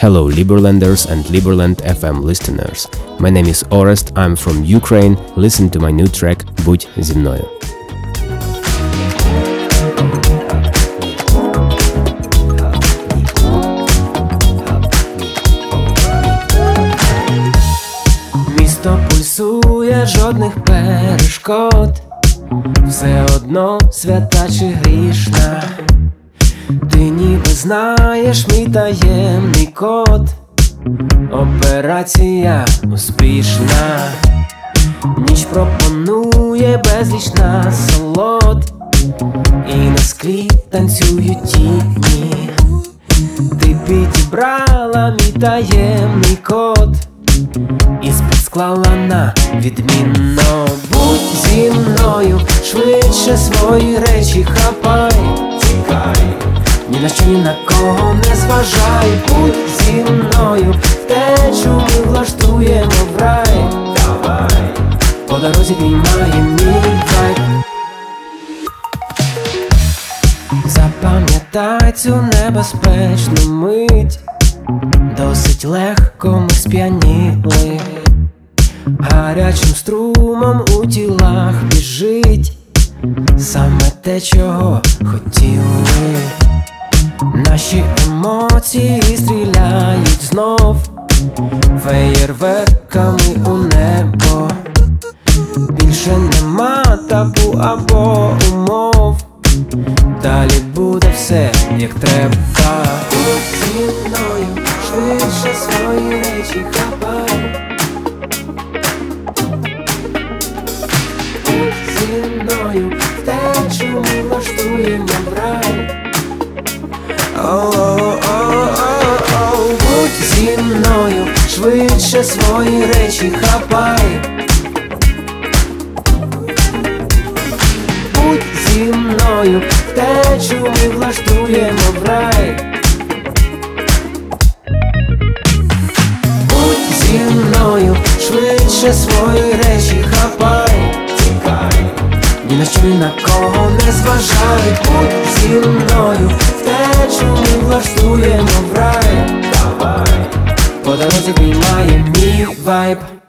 Hello, Liberlanders and Liberland FM listeners. My name is Orest, I'm from Ukraine. Listen to my new track Будь зі мною. Місто пульсує жодних перешкод, все одно свята чи грішна. Ти ніби знаєш мій таємний код, операція успішна, ніч пропонує безліч насолод, і на склі танцюють тіні. Ти підібрала мій таємний код. І склала на відмінно. Будь зі мною, швидше свої речі хапай, на що, ні на кого не зважай, будь зі мною, втечу ми влаштуємо в рай, давай, по дорозі піймає мій вайб. Запам'ятай цю небезпечну мить, досить легко ми сп'яніли, гарячим струмом у тілах біжить, саме те, чого хотіли, емоції стріляють знов, феєрверками у небо, більше нема табу або умов. Далі буде все як треба. Швидше свої речі хапай. Зі мною, втечу ми влаштуємо в швидше свої речі хапай. Будь зі мною, втечу ми влаштуємо в рай. Будь зі мною, швидше свої речі хапай, ні на що ні на кого не зважай, будь зі мною, втечу ми влаштуємо Podrozy w Miami Vibe.